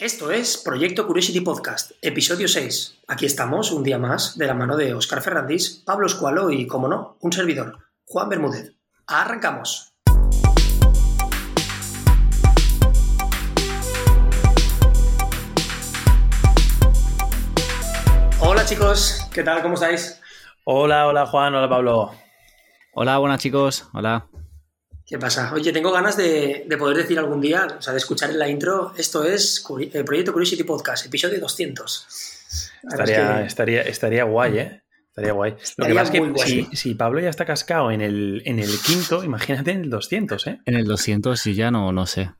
Esto es Proyecto Curiosity Podcast, episodio 6. Aquí estamos un día más de la mano de Oscar Ferrandis, Pablo Escualo y, como no, un servidor, Juan Bermúdez. ¡Arrancamos! Hola chicos, ¿qué tal? ¿Cómo estáis? Hola, hola Juan, hola Pablo. Hola, buenas chicos, hola. ¿Qué pasa? Oye, tengo ganas de, poder decir algún día, o sea, de escuchar en la intro, esto es el eh, Proyecto Curiosity Podcast, episodio 200. Estaría, estaría, estaría guay, ¿eh? Estaría guay. Lo que pasa es que si, Pablo ya está cascado en el, en el quinto, imagínate en el 200, ¿eh? En el 200 y ya no, no sé.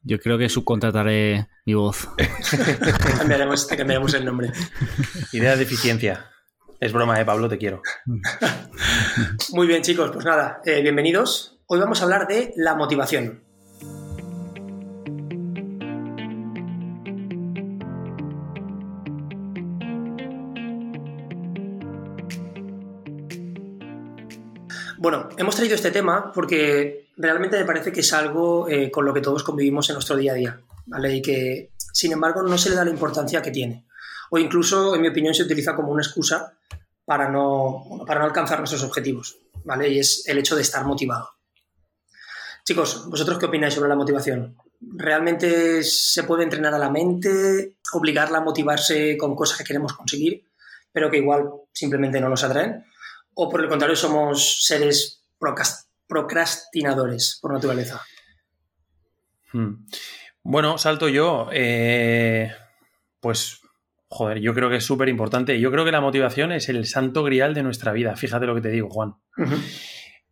Yo creo que subcontrataré mi voz. cambiaremos, te cambiaremos el nombre. Idea de eficiencia. Es broma, ¿eh, Pablo? Te quiero. Muy bien, chicos. Pues nada, eh, bienvenidos. Hoy vamos a hablar de la motivación. Bueno, hemos traído este tema porque realmente me parece que es algo eh, con lo que todos convivimos en nuestro día a día, ¿vale? Y que, sin embargo, no se le da la importancia que tiene. O incluso, en mi opinión, se utiliza como una excusa para no, para no alcanzar nuestros objetivos, ¿vale? Y es el hecho de estar motivado. Chicos, ¿vosotros qué opináis sobre la motivación? ¿Realmente se puede entrenar a la mente, obligarla a motivarse con cosas que queremos conseguir, pero que igual simplemente no nos atraen? ¿O por el contrario somos seres procrastinadores por naturaleza? Hmm. Bueno, salto yo. Eh, pues, joder, yo creo que es súper importante. Yo creo que la motivación es el santo grial de nuestra vida. Fíjate lo que te digo, Juan.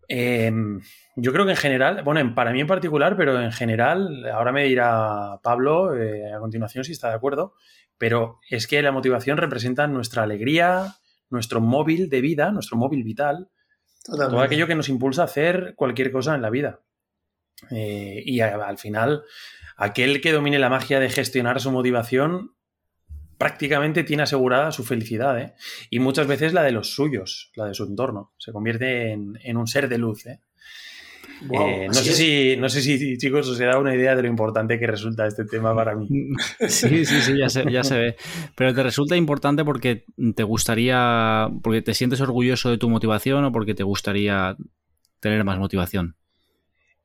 Em, yo creo que en general, bueno, para mí en particular, pero en general, ahora me dirá Pablo eh, a continuación si está de acuerdo, pero es que la motivación representa nuestra alegría, nuestro móvil de vida, nuestro móvil vital, todo aquello que nos impulsa a hacer cualquier cosa en la vida. Eh, y al final, aquel que domine la magia de gestionar su motivación prácticamente tiene asegurada su felicidad, ¿eh? Y muchas veces la de los suyos, la de su entorno. Se convierte en, un ser de luz, ¿eh? eh no, sé si, no sé si, chicos, os he dado una idea de lo importante que resulta este tema para mí. Sí, sí, sí, ya se, ya se ve. Pero te resulta importante porque te gustaría, porque te sientes orgulloso de tu motivación o porque te gustaría tener más motivación.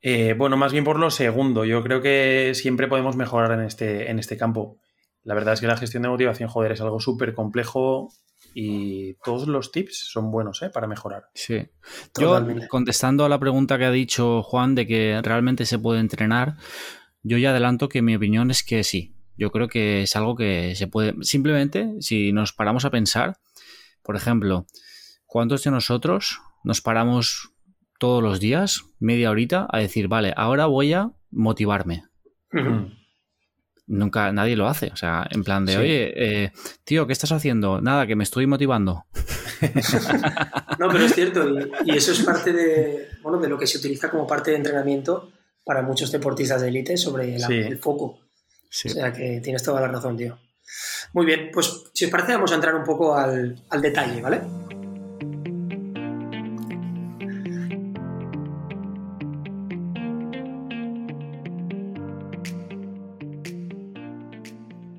Eh, bueno, más bien por lo segundo. Yo creo que siempre podemos mejorar en este, en este campo. La verdad es que la gestión de motivación, joder, es algo súper complejo y todos los tips son buenos ¿eh? para mejorar. Sí. Yo, contestando a la pregunta que ha dicho Juan de que realmente se puede entrenar, yo ya adelanto que mi opinión es que sí. Yo creo que es algo que se puede. Simplemente, si nos paramos a pensar, por ejemplo, ¿cuántos de nosotros nos paramos todos los días, media horita, a decir, vale, ahora voy a motivarme? Nunca nadie lo hace. O sea, en plan de, oye, eh, tío, ¿qué estás haciendo? Nada, que me estoy motivando. no, pero es cierto, y, eso es parte de, bueno, de lo que se utiliza como parte de entrenamiento para muchos deportistas de élite sobre el foco. O sea que tienes toda la razón, tío. Muy bien, pues si os parece vamos a entrar un poco al, al detalle, ¿vale?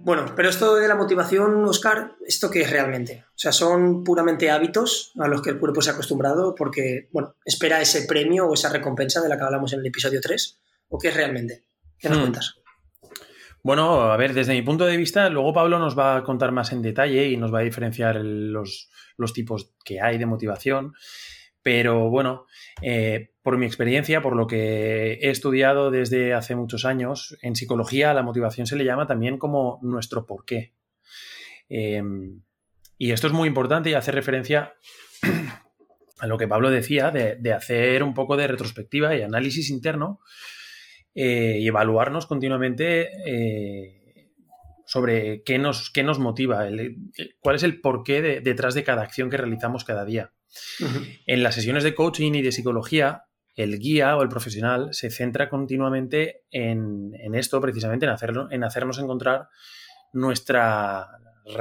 Bueno, pero esto de la motivación, Oscar, ¿esto qué es realmente? O sea, ¿son puramente hábitos a los que el cuerpo se ha acostumbrado porque, bueno, espera ese premio o esa recompensa de la que hablamos en el episodio 3? ¿O qué es realmente? ¿Qué nos hmm. cuentas? Bueno, a ver, desde mi punto de vista, luego Pablo nos va a contar más en detalle y nos va a diferenciar los, los tipos que hay de motivación. Pero bueno, eh, por mi experiencia, por lo que he estudiado desde hace muchos años, en psicología la motivación se le llama también como nuestro porqué. Em, y esto es muy importante y hace referencia a lo que Pablo decía de, hacer un poco de retrospectiva y análisis interno eh, y evaluarnos continuamente eh, sobre qué nos, qué nos motiva, cuál es el porqué detrás de cada acción que realizamos cada día. En las sesiones de coaching y de psicología, el guía o el profesional se centra continuamente en, esto, precisamente, en, hacerlo, en hacernos encontrar nuestra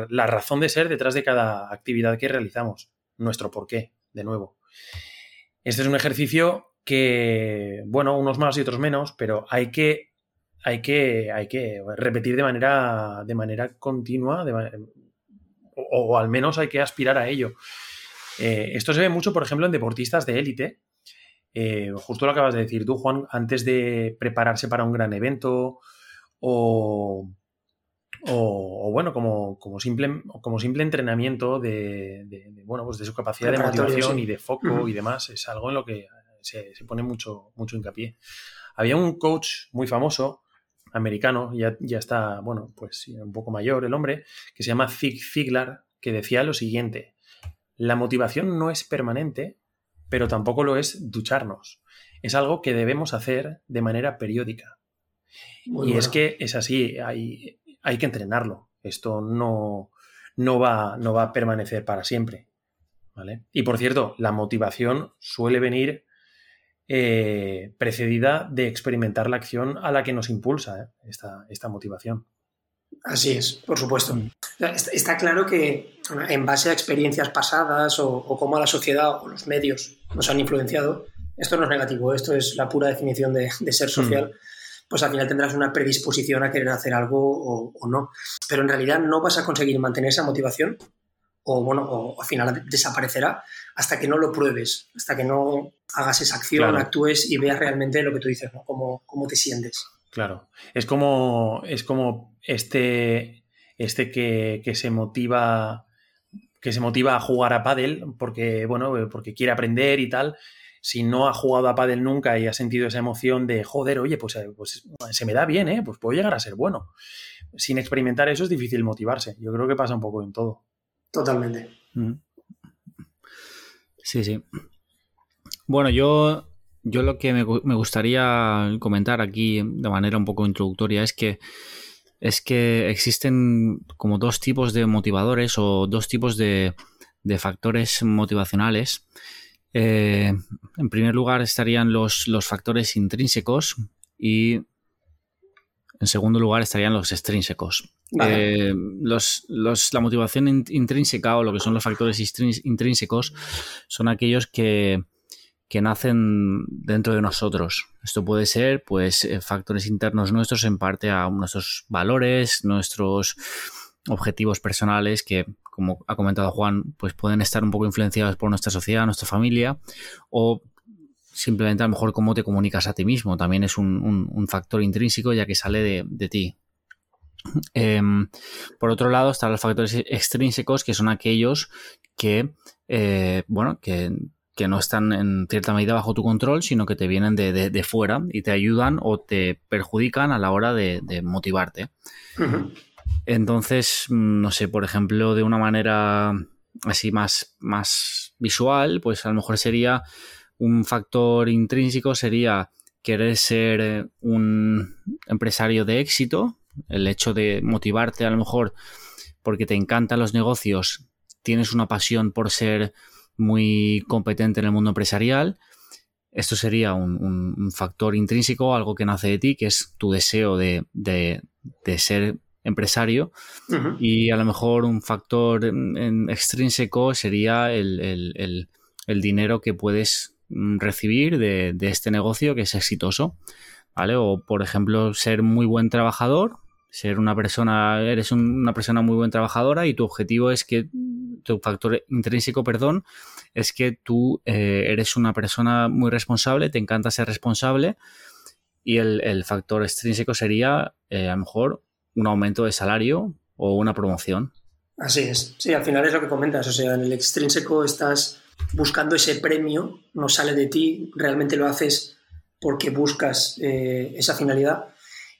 la razón de ser detrás de cada actividad que realizamos, nuestro porqué, de nuevo. Este es un ejercicio que, bueno, unos más y otros menos, pero hay que hay que, hay que repetir de manera, de manera continua o, al menos hay que aspirar a ello. Eh, esto se ve mucho, por ejemplo, en deportistas de élite. Eh, justo lo acabas de decir tú, Juan, antes de prepararse para un gran evento o, o, bueno, como, como, simple, como simple entrenamiento de, bueno, pues de su capacidad de motivación y de foco y demás, es algo en lo que se, pone mucho, mucho hincapié. Había un coach muy famoso, americano, ya, ya está, bueno, pues un poco mayor el hombre, que se llama Zig Ziglar, que decía lo siguiente, la motivación no es permanente, pero tampoco lo es ducharnos. Es algo que debemos hacer de manera periódica. y es que es así, hay, hay que entrenarlo. Esto no, no, va, no va a permanecer para siempre. ¿vale? Y por cierto, la motivación suele venir eh, precedida de experimentar la acción a la que nos impulsa ¿eh? esta, esta, motivación. Así es, por supuesto. Mm. Está claro que en base a experiencias pasadas o, cómo la sociedad o los medios nos han influenciado, esto no es negativo, esto es la pura definición de, ser social. Mm pues al final tendrás una predisposición a querer hacer algo o, no. Pero en realidad no vas a conseguir mantener esa motivación o bueno, o al final desaparecerá hasta que no lo pruebes, hasta que no hagas esa acción, actúes y veas realmente lo que tú dices, ¿no? Cómo, cómo te sientes. Claro. Es como, es como este, este que, que, se motiva que se motiva a jugar a pádel porque, bueno, porque quiere aprender y tal, si no ha jugado a pádel nunca y ha sentido esa emoción de, joder, oye, pues, eh, pues se me da bien, ¿eh? Pues puedo llegar a ser bueno. Sin experimentar eso es difícil motivarse. Yo creo que pasa un poco en todo. Totalmente. Sí, sí. Bueno, yo, yo lo que me, gustaría comentar aquí de manera un poco introductoria es que es que existen como dos tipos de motivadores o dos tipos de, de factores motivacionales eh, en primer lugar estarían los, los, factores intrínsecos y en segundo lugar estarían los extrínsecos. Eh, los, la motivación intrínseca o lo que son los factores intrínsecos son aquellos que, que nacen dentro de nosotros. Esto puede ser, pues, eh, factores internos nuestros en parte a nuestros valores, nuestros objetivos personales que, como ha comentado Juan, pues pueden estar un poco influenciados por nuestra sociedad, nuestra familia, o simplemente a lo mejor cómo te comunicas a ti mismo. También es un, factor intrínseco ya que sale de, ti. Em, por otro lado, están los factores extrínsecos, que son aquellos que, eh, bueno, que, no están en cierta medida bajo tu control, sino que te vienen de, fuera y te ayudan o te perjudican a la hora de, motivarte. Entonces, mm, no sé, por ejemplo, de una manera así más, más visual, pues a lo mejor sería un factor intrínseco, sería querer ser eh, un empresario de éxito, el hecho de motivarte a lo mejor porque te encantan los negocios, tienes una pasión por ser muy competente en el mundo empresarial. Esto sería un, factor intrínseco, algo que nace de ti, que es tu deseo de, de, de ser empresario y a lo mejor un factor extrínseco sería el, dinero que puedes mm, recibir de, este negocio que es exitoso, ¿vale? O por ejemplo ser muy buen trabajador, ser una persona, eres una persona muy buen trabajadora y tu objetivo es que, tu factor intrínseco, perdón, es que tú eh, eres una persona muy responsable, te encanta ser responsable y el, factor extrínseco sería eh, a lo mejor un aumento de salario o una promoción. Así es. Sí, al final es lo que comentas. O sea, en el extrínseco estás buscando ese premio, no sale de ti, realmente lo haces porque buscas eh, esa finalidad.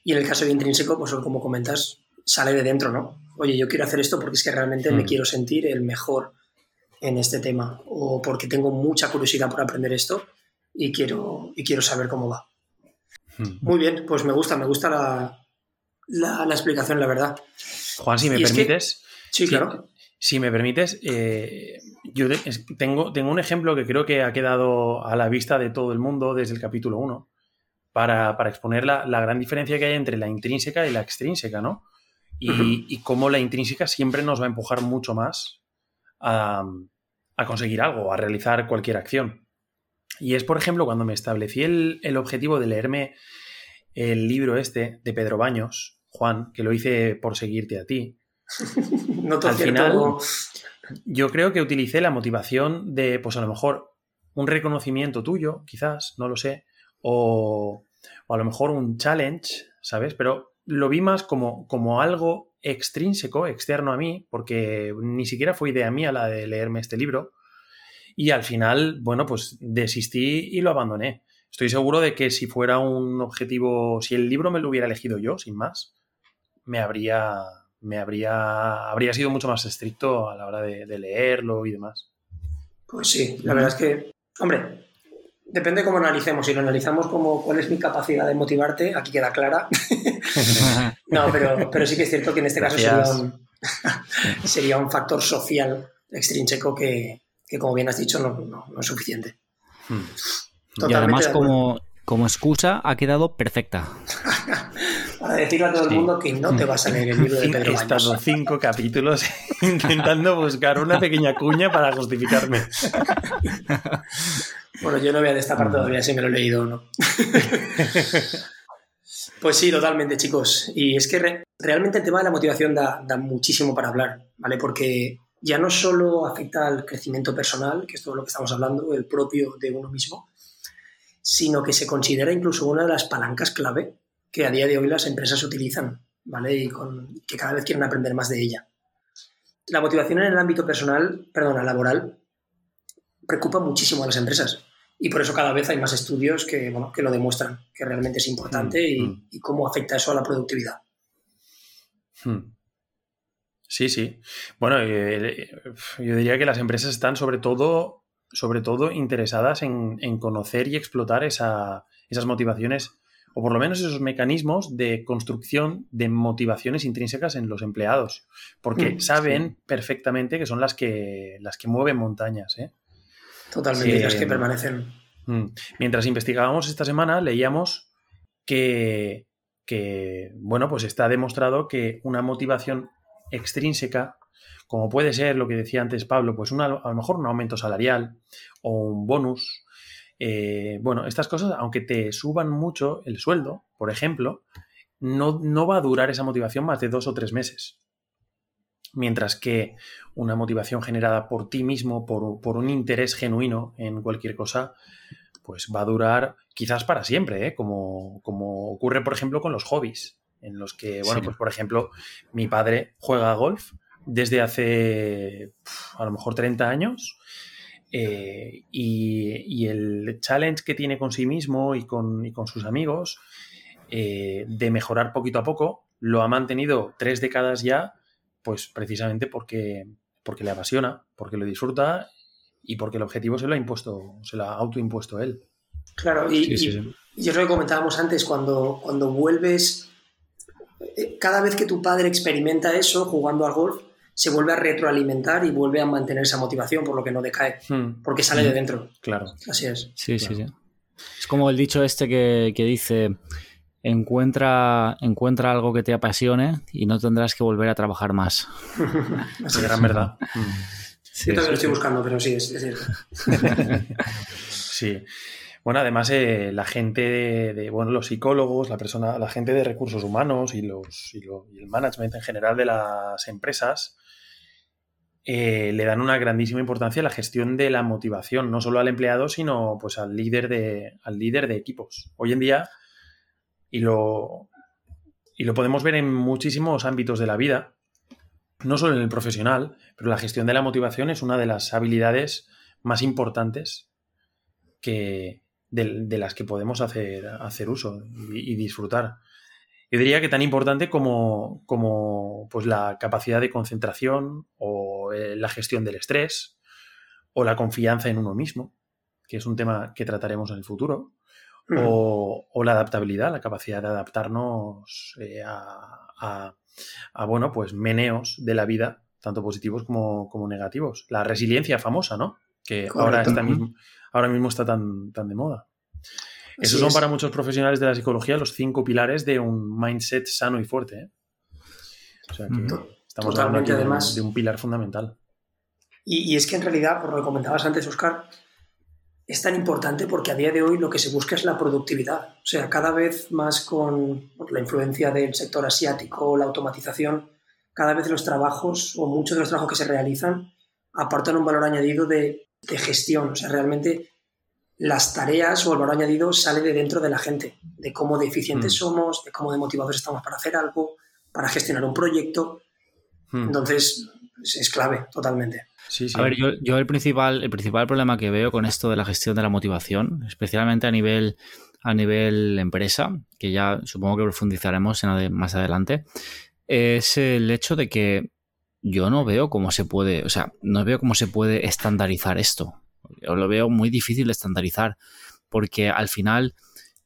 Y en el caso de intrínseco, pues como comentas, sale de dentro, ¿no? Oye, yo quiero hacer esto porque es que realmente me hmm. quiero sentir el mejor en este tema o porque tengo mucha curiosidad por aprender esto y quiero, y quiero saber cómo va. Hmm. Muy bien, pues me gusta, me gusta la, la, explicación, la verdad. Juan, si me permites. sí, claro. Si me permites, eh, yo tengo, tengo un ejemplo que creo que ha quedado a la vista de todo el mundo desde el capítulo 1 para, exponer la, gran diferencia que hay entre la intrínseca y la extrínseca, ¿no? Y, cómo la intrínseca siempre nos va a empujar mucho más a, conseguir algo, a realizar cualquier acción. Y es, por ejemplo, cuando me establecí el, el objetivo de leerme el libro este de Pedro Baños, Juan, que lo hice por seguirte a ti. no Al final, yo creo que utilicé la motivación de, pues a lo mejor, un reconocimiento tuyo, quizás, no lo sé, o, a lo mejor un challenge, ¿sabes? Pero lo vi más como, como algo extrínseco, externo a mí, porque ni siquiera fue idea mía la de leerme este libro. Y al final, bueno, pues desistí y lo abandoné. Estoy seguro de que si fuera un objetivo, si el libro me lo hubiera elegido yo, sin más, me habría, me habría, habría sido mucho más estricto a la hora de, leerlo y demás. Pues sí, la verdad es que, hombre, depende cómo analicemos. Si lo analizamos como cuál es mi capacidad de motivarte, aquí queda clara. no, pero, pero sí que es cierto que en este caso sería un, sería un, factor social extrínseco que, que, como bien has dicho, no, no, es suficiente. Hmm. y además, como, como excusa, ha quedado perfecta. Para decirle a todo el mundo que no te vas a leer el libro de Pedro He estado cinco capítulos intentando buscar una pequeña cuña para justificarme. bueno, yo no voy a destapar todavía si me lo he leído o no. pues sí, totalmente, chicos. Y es que realmente el tema de la motivación da, da muchísimo para hablar, ¿vale? Porque ya no solo afecta al crecimiento personal, que es todo lo que estamos hablando, el propio de uno mismo, sino que se considera incluso una de las palancas clave que a día de hoy las empresas utilizan, ¿vale? Y con, que cada vez quieren aprender más de ella. La motivación en el ámbito personal, perdona, laboral, preocupa muchísimo a las empresas. Y por eso cada vez hay más estudios que, bueno, que lo demuestran, que realmente es importante y, mm, mm. cómo afecta eso a la productividad. Hmm. Sí, sí. Bueno, eh, yo diría que las empresas están sobre todo sobre todo interesadas en, conocer y explotar esas motivaciones, o por lo menos esos mecanismos de construcción de motivaciones intrínsecas en los empleados, porque mm, saben perfectamente que son las que, las que mueven montañas. ¿eh? Totalmente, las que permanecen. Mm, mientras investigábamos esta semana, leíamos que, que, bueno, pues está demostrado que una motivación extrínseca como puede ser lo que decía antes Pablo, pues a lo mejor un aumento salarial o un bonus. Eh, bueno, estas cosas, aunque te suban mucho el sueldo, por ejemplo, no, no va a durar esa motivación más de dos o tres meses. Mientras que una motivación generada por ti mismo, por, un interés genuino en cualquier cosa, pues va a durar quizás para siempre, ¿eh? como, como ocurre, por ejemplo, con los hobbies, en los que, bueno, pues por ejemplo, mi padre juega golf desde hace a lo mejor 30 años. Eh, y, el challenge que tiene con sí mismo y con, con sus amigos eh, de mejorar poquito a poco lo ha mantenido tres décadas ya, pues precisamente porque, porque le apasiona, porque lo disfruta y porque el objetivo se lo ha impuesto, se lo ha autoimpuesto él. Claro, y, y, lo que comentábamos antes, cuando, cuando vuelves, eh, cada vez que tu padre experimenta eso jugando al golf, se vuelve a retroalimentar y vuelve a mantener esa motivación, por lo que no decae, hmm. porque sale de hmm. dentro. Claro. Así es. Sí, sí, sí. Es como el dicho este que, dice, encuentra, encuentra algo que te apasione y no tendrás que volver a trabajar más. es gran verdad. Yo también lo estoy buscando, pero sí, es, cierto. sí. Bueno, además eh, la gente de, bueno, los psicólogos, la persona, la gente de recursos humanos y los y, y el management en general de las empresas eh, le dan una grandísima importancia a la gestión de la motivación, no solo al empleado, sino pues al líder de, al líder de equipos. Hoy en día, y lo, y lo podemos ver en muchísimos ámbitos de la vida, no solo en el profesional, pero la gestión de la motivación es una de las habilidades más importantes que, de, las que podemos hacer, hacer uso y disfrutar. Yo diría que tan importante como, como pues, la capacidad de concentración o eh, la gestión del estrés o la confianza en uno mismo, que es un tema que trataremos en el futuro, o, la adaptabilidad, la capacidad de adaptarnos eh, a, bueno, pues meneos de la vida, tanto positivos como, negativos. La resiliencia famosa, ¿no? Que ahora, está mismo, ahora mismo está tan, tan de moda. Esos son para muchos profesionales de la psicología los cinco pilares de un mindset sano y fuerte. ¿eh? O sea que estamos hablando de, un pilar fundamental. Y, es que en realidad, por lo que comentabas antes, Oscar, es tan importante porque a día de hoy lo que se busca es la productividad. O sea, cada vez más con la influencia del sector asiático, la automatización, cada vez los trabajos o muchos de los trabajos que se realizan aportan un valor añadido de, gestión. O sea, realmente las tareas o el valor añadido sale de dentro de la gente, de cómo de eficientes mm. somos, de cómo de motivados estamos para hacer algo, para gestionar un proyecto. Mm. Entonces, es clave totalmente. A ver, yo, el, principal, el principal problema que veo con esto de la gestión de la motivación, especialmente a nivel, a nivel empresa, que ya supongo que profundizaremos en, más adelante, es el hecho de que yo no veo cómo se puede, o sea, no veo cómo se puede estandarizar esto. Yo lo veo muy difícil de estandarizar, porque al final,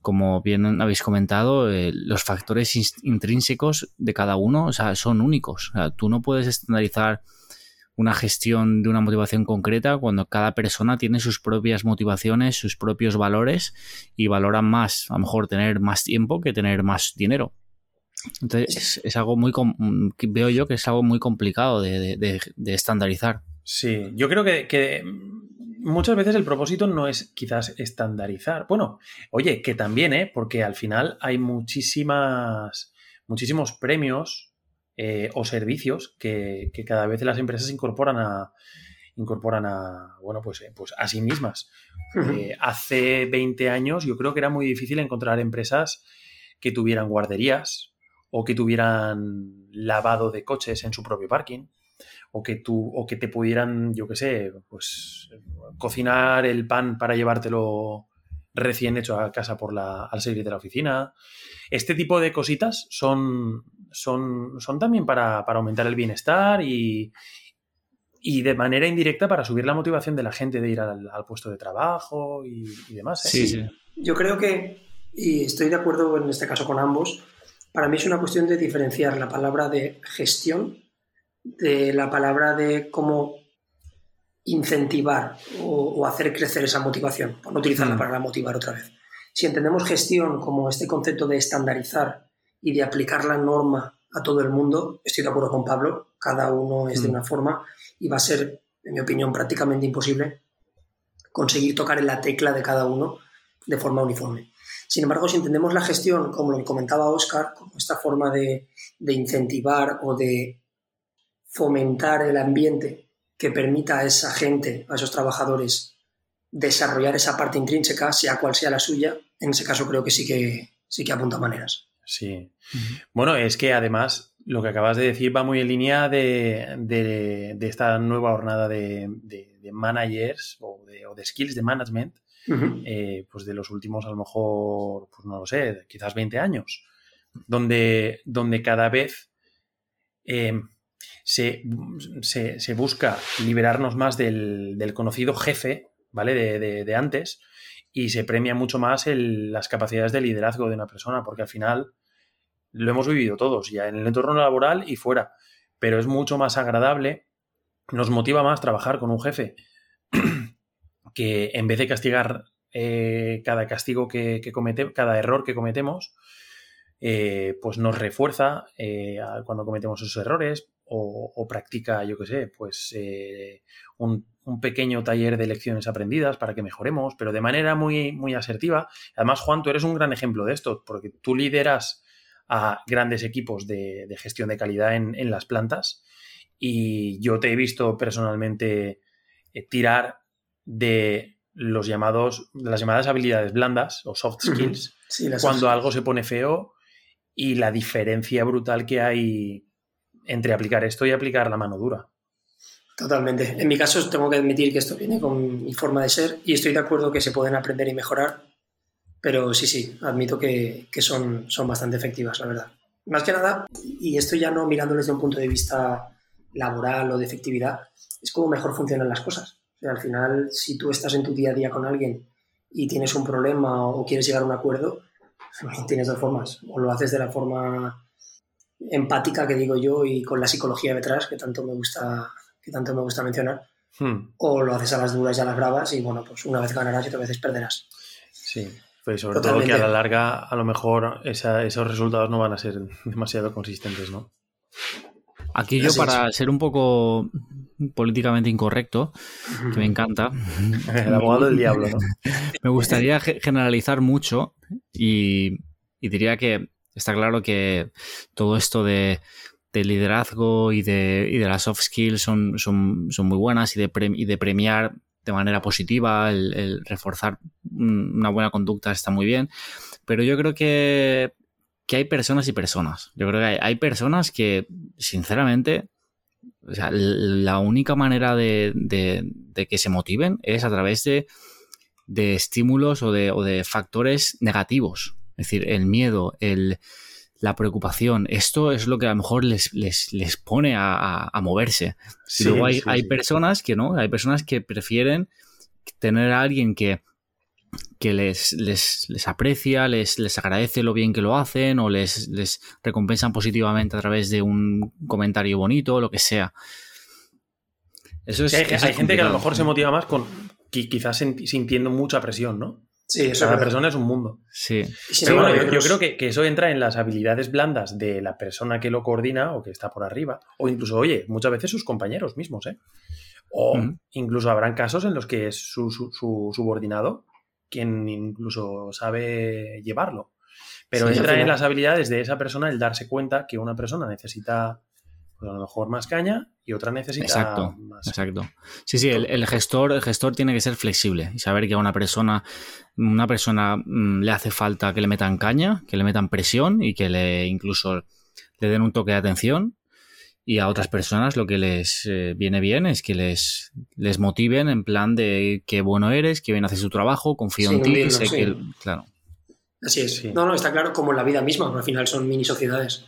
como bien habéis comentado, eh, los factores intrínsecos de cada uno o sea, son únicos. O sea, tú no puedes estandarizar una gestión de una motivación concreta cuando cada persona tiene sus propias motivaciones, sus propios valores y valoran más, a lo mejor tener más tiempo que tener más dinero. Entonces es, algo muy, veo yo que es algo muy complicado de, estandarizar. Sí, yo creo que, muchas veces el propósito no es quizás estandarizar. Bueno, oye, que también, ¿eh? Porque al final hay muchísimas, muchísimos premios eh, o servicios que, cada vez las empresas incorporan a, incorporan a, bueno, pues, eh, pues a sí mismas. Eh, hace 20 años yo creo que era muy difícil encontrar empresas que tuvieran guarderías o que tuvieran lavado de coches en su propio parking o que, tú, o que te pudieran, yo qué sé, pues cocinar el pan para llevártelo recién hecho a casa por la, al salir de la oficina. Este tipo de cositas son, son, son también para, aumentar el bienestar y, y, de manera indirecta para subir la motivación de la gente de ir al, puesto de trabajo y, demás. ¿eh? Sí, sí. Yo creo que, y estoy de acuerdo en este caso con ambos, para mí es una cuestión de diferenciar la palabra de gestión de la palabra de cómo incentivar o, hacer crecer esa motivación, por no utilizar la mm. palabra motivar otra vez. Si entendemos gestión como este concepto de estandarizar y de aplicar la norma a todo el mundo, estoy de acuerdo con Pablo, cada uno es de mm. una forma y va a ser, en mi opinión, prácticamente imposible conseguir tocar en la tecla de cada uno de forma uniforme. Sin embargo, si entendemos la gestión, como lo comentaba Oscar, como esta forma de, de incentivar o de fomentar el ambiente que permita a esa gente, a esos trabajadores, desarrollar esa parte intrínseca, sea cual sea la suya, en ese caso creo que sí que, sí que apunta maneras. Sí. Bueno, es que además lo que acabas de decir va muy en línea de, esta nueva jornada de, managers o, de, skills de management, eh, pues de los últimos a lo mejor, pues no lo sé, quizás 20 años, donde, donde cada vez eh, se, busca liberarnos más del, conocido jefe, ¿vale? De, antes y se premia mucho más las capacidades de liderazgo de una persona, porque al final lo hemos vivido todos, ya en el entorno laboral y fuera, pero es mucho más agradable, nos motiva más trabajar con un jefe que en vez de castigar eh, cada castigo que, cada error que cometemos, eh, pues nos refuerza eh, cuando cometemos esos errores o, practica, yo qué sé, pues un, un, pequeño taller de lecciones aprendidas para que mejoremos, pero de manera muy, muy asertiva. Además, Juan, tú eres un gran ejemplo de esto, porque tú lideras a grandes equipos de, gestión de calidad en, las plantas. Y yo te he visto personalmente eh, tirar de los llamados, las llamadas habilidades blandas o soft skills cuando algo se pone feo y la diferencia brutal que hay entre aplicar esto y aplicar la mano dura. Totalmente. En mi caso tengo que admitir que esto viene con mi forma de ser y estoy de acuerdo que se pueden aprender y mejorar, pero sí, sí, admito que, son, son bastante efectivas, la verdad. Más que nada, y esto ya no mirándoles desde un punto de vista laboral o de efectividad, es como mejor funcionan las cosas. al final, si tú estás en tu día a día con alguien y tienes un problema o quieres llegar a un acuerdo, tienes dos formas. O lo haces de la forma empática que digo yo y con la psicología detrás, que tanto me gusta, que tanto me gusta mencionar, hmm. o lo haces a las duras y a las bravas y bueno, pues una vez ganarás y otra vez perderás. Sí, pues sobre todo que a la larga, a lo mejor esos resultados no van a ser demasiado consistentes, ¿no? Aquí yo, para ser un poco políticamente incorrecto, que me encanta. El abogado del diablo, ¿no? me gustaría generalizar mucho y, diría que está claro que todo esto de, liderazgo y de, las soft skills son, muy buenas y de, premiar de manera positiva, el, reforzar una buena conducta está muy bien, pero yo creo que, hay personas y personas. Yo creo que hay, personas que, sinceramente, la única manera de, que se motiven es a través de, estímulos o o de factores negativos. Es decir, el miedo, el, la preocupación. Esto es lo que a lo mejor les, les, pone a, moverse. y luego hay, hay personas que no, hay personas que prefieren tener a alguien que, que les, les, aprecia, les, les agradece lo bien que lo hacen o les, les recompensan positivamente a través de un comentario bonito, lo que sea. Eso es, hay, gente que a lo mejor se motiva más con quizás sintiendo mucha presión, ¿no? Sí, eso Cada persona es un mundo. Sí. Pero bueno, yo, creo que, eso entra en las habilidades blandas de la persona que lo coordina o que está por arriba. O incluso, oye, muchas veces sus compañeros mismos, ¿eh? O incluso habrán casos en los que es su, subordinado quien incluso sabe llevarlo. Pero entra en las habilidades de esa persona el darse cuenta que una persona necesita pues a lo mejor más caña y otra necesita exacto, más. Exacto. Sí, sí, el, gestor, el gestor tiene que ser flexible y saber que a una persona, una persona mm, le hace falta que le metan caña, que le metan presión y que le incluso le den un toque de atención. Y a otras personas lo que les eh, viene bien es que les, les motiven en plan de qué bueno eres, que bien haces tu trabajo, confío en ti, sé que. Claro. Así es. No, no, está claro como la vida misma, al final son mini sociedades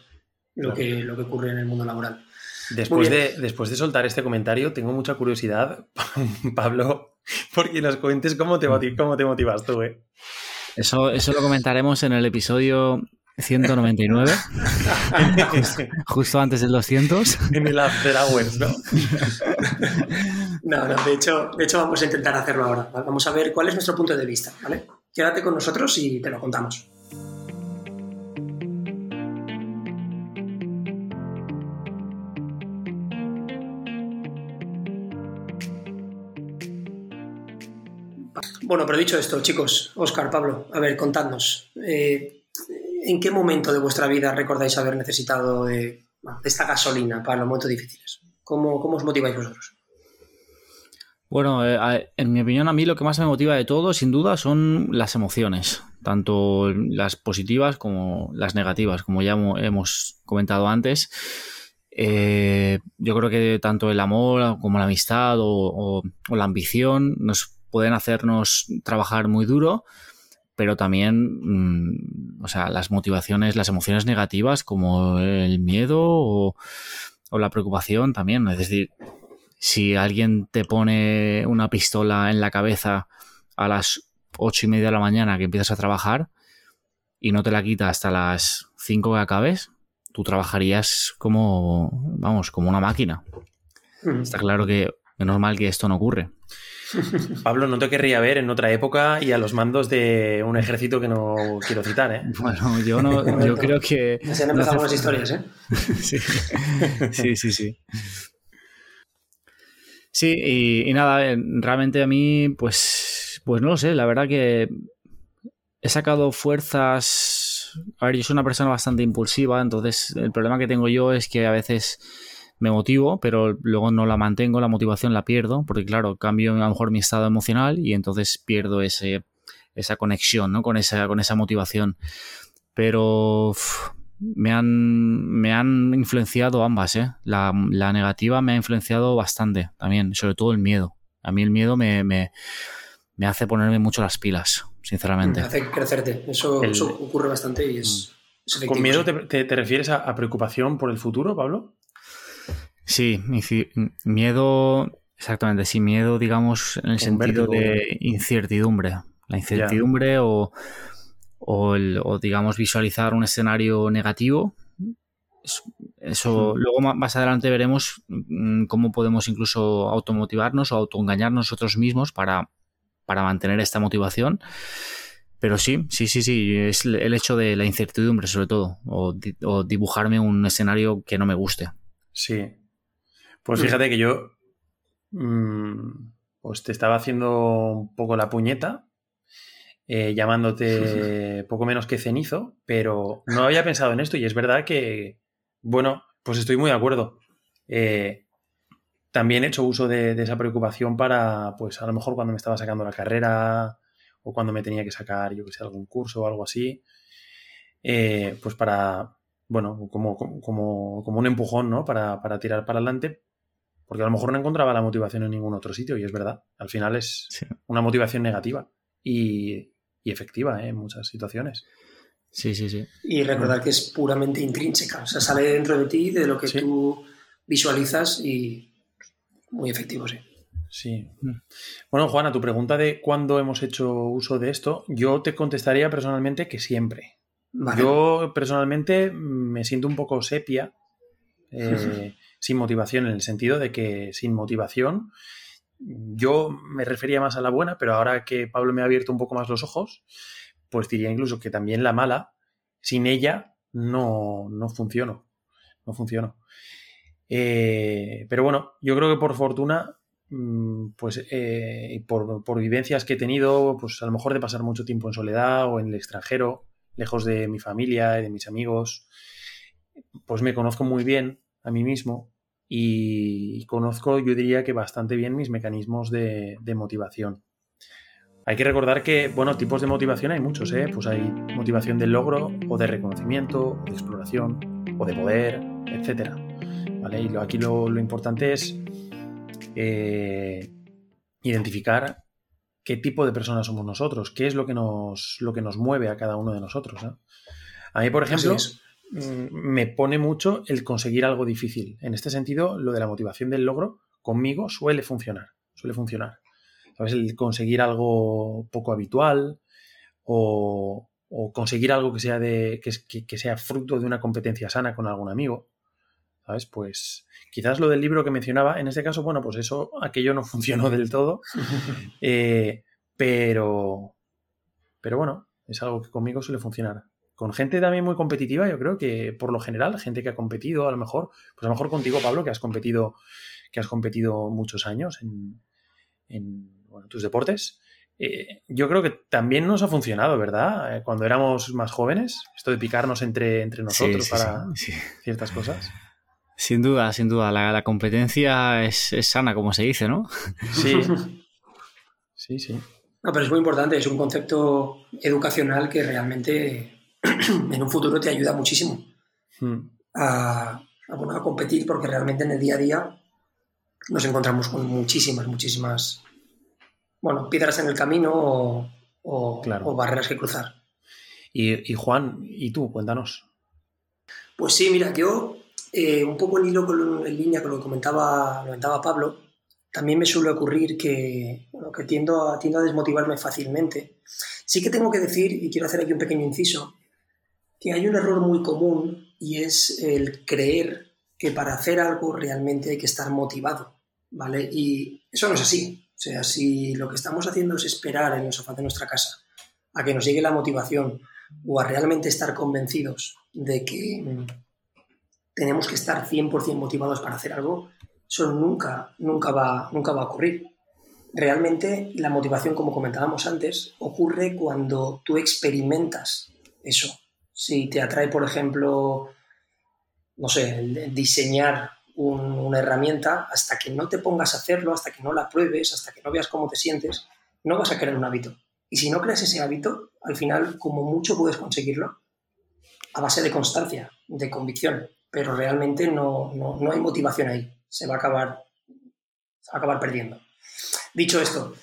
lo, que, lo que ocurre en el mundo laboral. Después de, después de soltar este comentario, tengo mucha curiosidad, Pablo, porque nos cuentes cómo te, cómo te motivas tú. ¿eh? Eso, eso lo comentaremos en el episodio 199, justo antes del 200. En el After Hours, ¿no? no, no, de hecho, de hecho vamos a intentar hacerlo ahora. Vamos a ver cuál es nuestro punto de vista, ¿vale? Quédate con nosotros y te lo contamos. Bueno, pero dicho esto, chicos, Oscar, Pablo, a ver, contadnos. Eh, ¿En qué momento de vuestra vida recordáis haber necesitado de, esta gasolina para los momentos difíciles? ¿Cómo, os motiváis vosotros? Bueno, eh, en mi opinión, a mí lo que más me motiva de todo, sin duda, son las emociones, tanto las positivas como las negativas, como ya hemos comentado antes. Eh, yo creo que tanto el amor como la amistad o la ambición nos pueden hacernos trabajar muy duro, pero también, mm, o sea, las motivaciones, las emociones negativas como el miedo o, la preocupación también. Es decir, si alguien te pone una pistola en la cabeza a las ocho y media de la mañana que empiezas a trabajar y no te la quita hasta las cinco que acabes, tú trabajarías como, vamos, como una máquina. Está claro que es normal que esto no ocurre. Pablo, no te querría ver en otra época y a los mandos de un ejército que no quiero citar, ¿eh? Bueno, yo no, yo creo que. Se han empezado las historias, ¿eh? sí. sí, sí, sí. Sí, y, nada, eh, realmente a mí, pues, pues no lo sé, la verdad que he sacado fuerzas. A ver, yo soy una persona bastante impulsiva, entonces el problema que tengo yo es que a veces me motivo, pero luego no la mantengo, la motivación la pierdo, porque claro, cambio a lo mejor mi estado emocional y entonces pierdo ese, esa conexión ¿no? con, esa, con esa motivación. Pero me, han, me han influenciado ambas, ¿eh? La, negativa me ha influenciado bastante también, sobre todo el miedo. A mí el miedo me, me, hace ponerme mucho las pilas, sinceramente. Me hace crecerte, eso, ocurre bastante y es... ¿Con miedo te, te, refieres a preocupación por el futuro, Pablo? Sí, miedo, exactamente, sí, miedo, digamos, en el sentido de incertidumbre. La incertidumbre o, o, digamos, visualizar un escenario negativo. Eso, luego más adelante veremos mm, cómo podemos incluso automotivarnos o autoengañar nosotros mismos para, para mantener esta motivación. Pero sí, sí, sí, sí, es el hecho de la incertidumbre sobre todo, o, o dibujarme un escenario que no me guste. Sí, pues fíjate que yo mm, pues te estaba haciendo un poco la puñeta, eh, llamándote poco menos que cenizo, pero no había pensado en esto y es verdad que, bueno, pues estoy muy de acuerdo. Eh, también he hecho uso de, esa preocupación para, pues a lo mejor cuando me estaba sacando la carrera o cuando me tenía que sacar, yo que sé, algún curso o algo así, eh, pues para, bueno, como, como, como un empujón, ¿no? Para, para, tirar para adelante, porque a lo mejor no encontraba la motivación en ningún otro sitio y es verdad, al final es una motivación negativa y, y efectiva ¿eh? en muchas situaciones. Sí, sí, sí. Y recordar que es puramente intrínseca, o sea, sale dentro de ti, de lo que tú visualizas y muy efectivo, sí. Sí. Bueno, Juana, tu pregunta de cuándo hemos hecho uso de esto, yo te contestaría personalmente que siempre. Yo personalmente me siento un poco sepia, eh, sin motivación, en el sentido de que sin motivación, yo me refería más a la buena, pero ahora que Pablo me ha abierto un poco más los ojos, pues diría incluso que también la mala, sin ella no, no funciono. No funciono. Eh, pero bueno, yo creo que por fortuna, mm, pues eh, por, por, vivencias que he tenido, pues a lo mejor de pasar mucho tiempo en soledad o en el extranjero, lejos de mi familia y de mis amigos, pues me conozco muy bien a mí mismo y conozco, yo diría que bastante bien mis mecanismos de, de motivación. Hay que recordar que, bueno, tipos de motivación hay muchos, ¿eh? Pues hay motivación del logro o de reconocimiento, de exploración o de poder, etcétera. ¿Vale? Y aquí lo, importante es eh, identificar qué tipo de personas somos nosotros, qué es lo que nos, lo que nos mueve a cada uno de nosotros. A mí, por ejemplo, me pone mucho el conseguir algo difícil. En este sentido, lo de la motivación del logro conmigo suele funcionar, suele funcionar. ¿Sabes? El conseguir algo poco habitual o, conseguir algo que sea, de, que sea fruto de una competencia sana con algún amigo. ¿Sabes? Pues quizás lo del libro que mencionaba, en este caso, bueno, pues eso, aquello no funcionó del todo, eh, pero, pero bueno, es algo que conmigo suele funcionar. Con gente también muy competitiva, yo creo que por lo general, gente que ha competido, a lo mejor, pues a lo mejor contigo, Pablo, que has competido, que has competido muchos años en, tus deportes, eh, yo creo que también nos ha funcionado, ¿verdad? Eh, cuando éramos más jóvenes, esto de picarnos entre, entre nosotros para ciertas cosas. Sin duda, sin duda. La, competencia es, sana, como se dice, ¿no? Sí. Sí, sí. No, pero es muy importante, es un concepto educacional que realmente en un futuro te ayuda muchísimo hmm. a, a, competir, porque realmente en el día a día nos encontramos con muchísimas, muchísimas, bueno, piedras en el camino o, barreras que cruzar. Y, y Juan, ¿y tú? Cuéntanos. Pues sí, mira, yo eh, un poco en hilo con, en línea con lo que comentaba, comentaba Pablo, también me suele ocurrir que, que tiendo, a, tiendo a desmotivarme fácilmente. Sí que tengo que decir, y quiero hacer aquí un pequeño inciso, que hay un error muy común y es el creer que para hacer algo realmente hay que estar motivado, ¿vale? Y eso no es así. O sea, si lo que estamos haciendo es esperar en el sofá de nuestra casa a que nos llegue la motivación o a realmente estar convencidos de que tenemos que estar 100% motivados para hacer algo, eso nunca, nunca, va, nunca va a ocurrir. Realmente la motivación, como comentábamos antes, ocurre cuando tú experimentas eso. Si te atrae, por ejemplo, no sé, diseñar una herramienta, hasta que no te pongas a hacerlo, hasta que no la pruebes, hasta que no veas cómo te sientes, no vas a crear un hábito. Y si no creas ese hábito, al final, como mucho puedes conseguirlo a base de constancia, de convicción pero realmente no, no, hay motivación ahí. Se va a acabar, a acabar perdiendo. Dicho esto,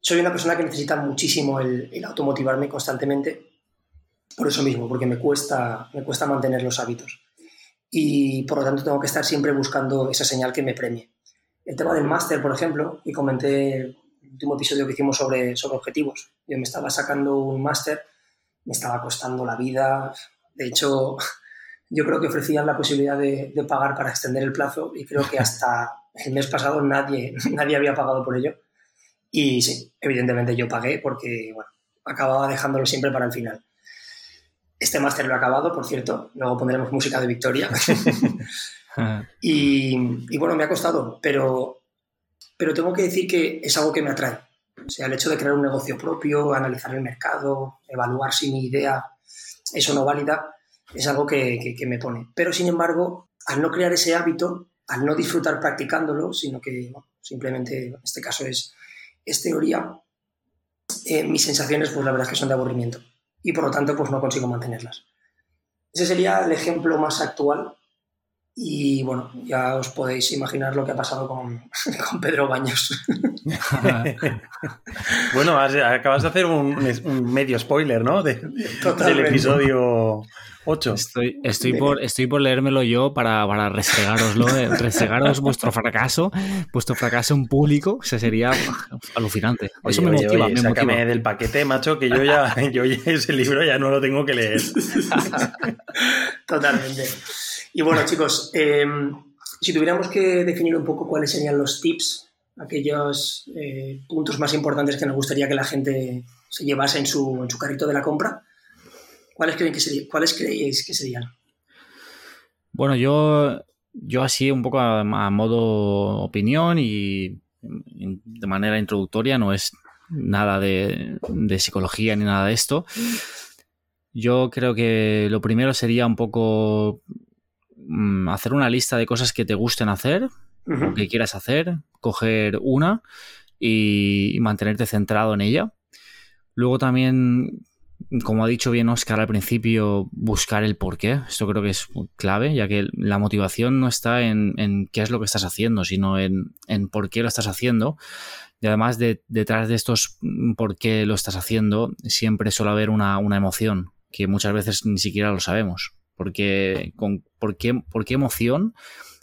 soy una persona que necesita muchísimo el, el, automotivarme constantemente, por eso mismo, porque me cuesta, me cuesta mantener los hábitos. Y por lo tanto tengo que estar siempre buscando esa señal que me premie. El tema del máster, por ejemplo, y comenté el último episodio que hicimos sobre, sobre objetivos. Yo me estaba sacando un máster, me estaba costando la vida. De hecho, yo creo que ofrecían la posibilidad de, pagar para extender el plazo y creo que hasta el mes pasado nadie, nadie había pagado por ello. Y sí, evidentemente yo pagué porque, bueno, acababa dejándolo siempre para el final. Este máster lo he acabado, por cierto, luego pondremos música de victoria. y, y, bueno, me ha costado, pero pero tengo que decir que es algo que me atrae. O sea, el hecho de crear un negocio propio, analizar el mercado, evaluar si mi idea es o no válida, es algo que, me pone. Pero, sin embargo, al no crear ese hábito, al no disfrutar practicándolo, sino que simplemente en este caso es, es teoría, eh, mis sensaciones, pues la verdad es que son de aburrimiento. Y por lo tanto, pues no consigo mantenerlas. Ese sería el ejemplo más actual y bueno, ya os podéis imaginar lo que ha pasado con, Pedro Baños. bueno, acabas de hacer un, medio spoiler, ¿no? del episodio 8. Estoy, estoy, por, estoy por leérmelo yo para, para restregároslo, eh, restregaros vuestro fracaso, vuestro fracaso en público, se sería alucinante. Eso me motiva, me sácame del paquete, macho, que yo ya, yo ya ese libro ya no lo tengo que leer. Totalmente. Y bueno, chicos, em, si tuviéramos que definir un poco cuáles serían los tips, aquellos eh, puntos más importantes que nos gustaría que la gente se llevase en su, en su carrito de la compra, ¿cuáles, creen que ¿cuáles creéis que serían? Bueno, yo, yo así un poco a, modo opinión y de manera introductoria, no es nada de, de psicología ni nada de esto. Yo creo que lo primero sería un poco Mm, hacer una lista de cosas que te gusten hacer, que quieras hacer, coger una y, mantenerte centrado en ella. Luego también, como ha dicho bien Oscar al principio, buscar el por qué. Esto creo que es clave, ya que la motivación no está en, qué es lo que estás haciendo, sino en, por qué lo estás haciendo. Y además, detrás de estos por qué lo estás haciendo, siempre suele haber una, una emoción, que muchas veces ni siquiera lo sabemos porque con, por, qué, por qué emoción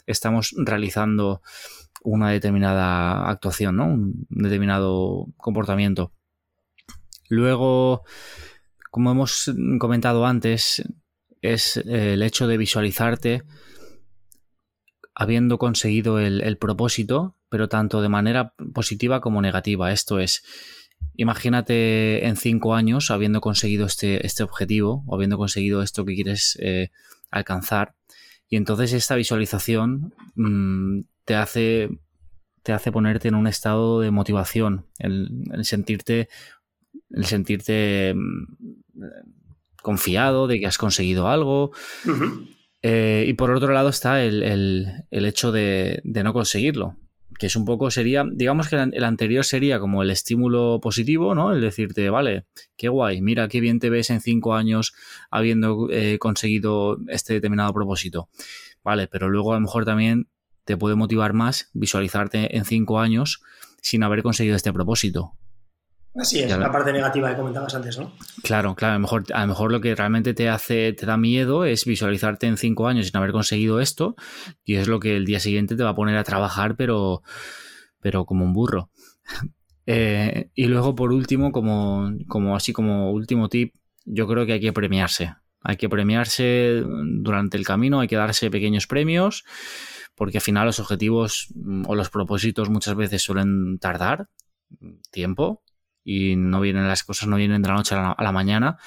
estamos realizando una determinada actuación, ¿no? un determinado comportamiento. Luego, como hemos comentado antes, es el hecho de visualizarte habiendo conseguido el, propósito, pero tanto de manera positiva como negativa. Esto es, Imagínate en cinco años habiendo conseguido este, este objetivo o habiendo conseguido esto que quieres eh, alcanzar. Y entonces esta visualización mm, te, hace, te hace ponerte en un estado de motivación, el, sentirte, el sentirte mm, confiado de que has conseguido algo. Eh, y por otro lado está el, hecho de, de, no conseguirlo que es un poco, sería, digamos que el anterior sería como el estímulo positivo, ¿no? El decirte, vale, qué guay, mira qué bien te ves en cinco años habiendo eh, conseguido este determinado propósito. Vale, pero luego a lo mejor también te puede motivar más visualizarte en cinco años sin haber conseguido este propósito. Así es, la parte negativa que comentabas antes, ¿no? Claro, claro. A lo, mejor, a lo mejor lo que realmente te hace, te da miedo es visualizarte en cinco años sin haber conseguido esto, y es lo que el día siguiente te va a poner a trabajar, pero, pero como un burro. Eh, y luego, por último, como, como así como último tip, yo creo que hay que premiarse. Hay que premiarse durante el camino, hay que darse pequeños premios, porque al final los objetivos mm, o los propósitos muchas veces suelen tardar tiempo y no vienen las cosas, no vienen de la noche a la, mañana.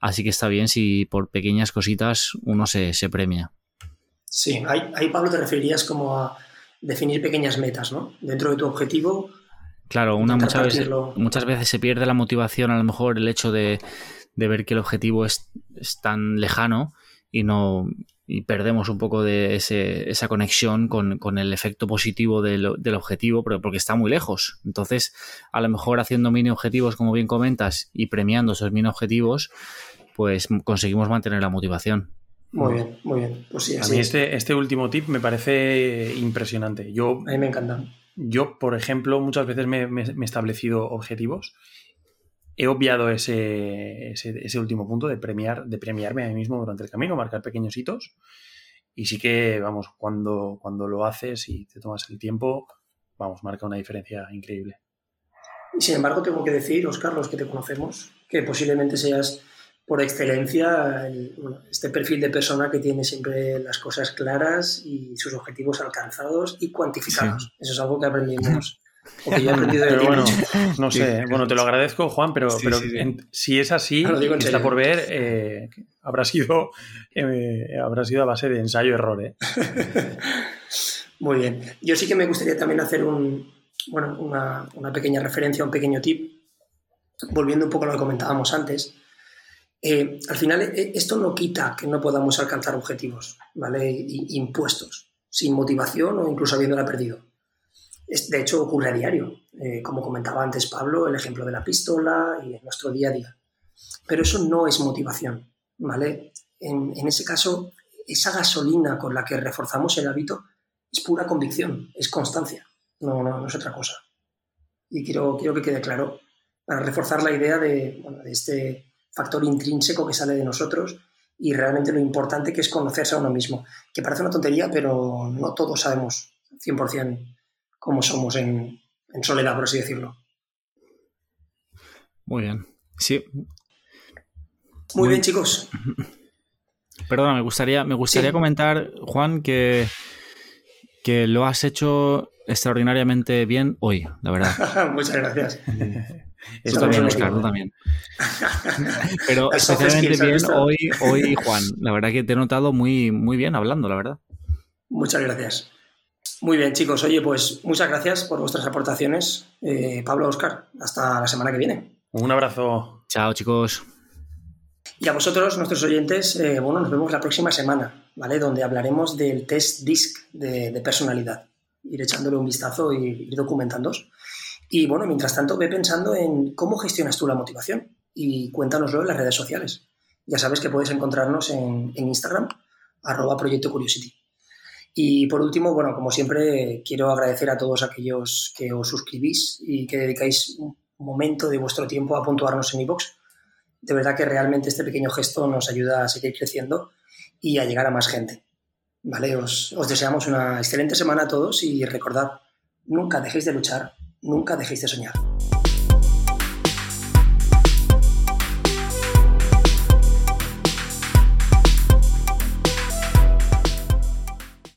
Así que está bien si por pequeñas cositas uno se, premia. Sí, ahí, Pablo te referirías como a definir pequeñas metas, ¿no? Dentro de tu objetivo. Claro, una muchas veces, muchas veces se pierde la motivación, a lo mejor el hecho de, ver que el objetivo es, es tan lejano y no, y perdemos un poco de ese, esa conexión con, el efecto positivo del, objetivo, porque está muy lejos. Entonces, a lo mejor haciendo mini objetivos, como bien comentas, y premiando esos mini objetivos, pues conseguimos mantener la motivación. Muy bien, muy bien. Pues sí, a mí este, este último tip me parece impresionante. Yo, a mí me encanta. Yo, por ejemplo, muchas veces me, me he establecido objetivos he obviado ese, ese, último punto de premiar, de premiarme a mí mismo durante el camino, marcar pequeños hitos. Y sí que, vamos, cuando, cuando lo haces y te tomas el tiempo, vamos, marca una diferencia increíble. Y sin embargo, tengo que decir, Oscar, los que te conocemos, que posiblemente seas por excelencia este perfil de persona que tiene siempre las cosas claras y sus objetivos alcanzados y cuantificados. Eso es algo que aprendimos pero bueno, no sé, bueno, te lo agradezco, Juan, pero, pero si es así, está por ver, eh, habrá, sido, eh, habrá sido a base de ensayo-error. ¿eh? Muy bien. Yo sí que me gustaría también hacer un, bueno, una, una, pequeña referencia, un pequeño tip, volviendo un poco a lo que comentábamos antes. Eh, al final, eh, esto no quita que no podamos alcanzar objetivos, ¿vale? impuestos, sin motivación o incluso habiéndola perdido. De hecho, ocurre a diario. Eh, como comentaba antes Pablo, el ejemplo de la pistola y en nuestro día a día. Pero eso no es motivación, ¿vale? En, en ese caso, esa gasolina con la que reforzamos el hábito es pura convicción, es constancia, no, no, es otra cosa. Y quiero, quiero que quede claro, para reforzar la idea de, de este factor intrínseco que sale de nosotros y realmente lo importante que es conocerse a uno mismo. Que parece una tontería, pero no todos sabemos 100% cómo somos en, en soledad, por así decirlo. Muy bien. Sí. Muy, bien, chicos. Perdona, me gustaría, me gustaría comentar, Juan, que que lo has hecho extraordinariamente bien hoy, la verdad. Muchas gracias. Esto también, Oscar, tú también. Pero especialmente bien hoy, hoy, Juan. La verdad que te he notado muy, muy bien hablando, la verdad. Muchas gracias. Muy bien, chicos. Oye, pues muchas gracias por vuestras aportaciones. Eh, Pablo, Oscar, hasta la semana que viene. Un abrazo. Chao, chicos. Y a vosotros, nuestros oyentes, eh, bueno, nos vemos la próxima semana, ¿vale? Donde hablaremos del test DISC de, personalidad. Ir echándole un vistazo y ir documentándoos. Y bueno, mientras tanto, ve pensando en cómo gestionas tú la motivación y cuéntanoslo en las redes sociales. Ya sabes que puedes encontrarnos en, Instagram, arroba Proyecto Curiosity. Y por último, bueno, como siempre, quiero agradecer a todos aquellos que os suscribís y que dedicáis un momento de vuestro tiempo a puntuarnos en iVoox de verdad que realmente este pequeño gesto nos ayuda a seguir creciendo y a llegar a más gente. ¿Vale? Os deseamos una excelente semana a todos y recordad, nunca dejéis de luchar, nunca dejéis de soñar.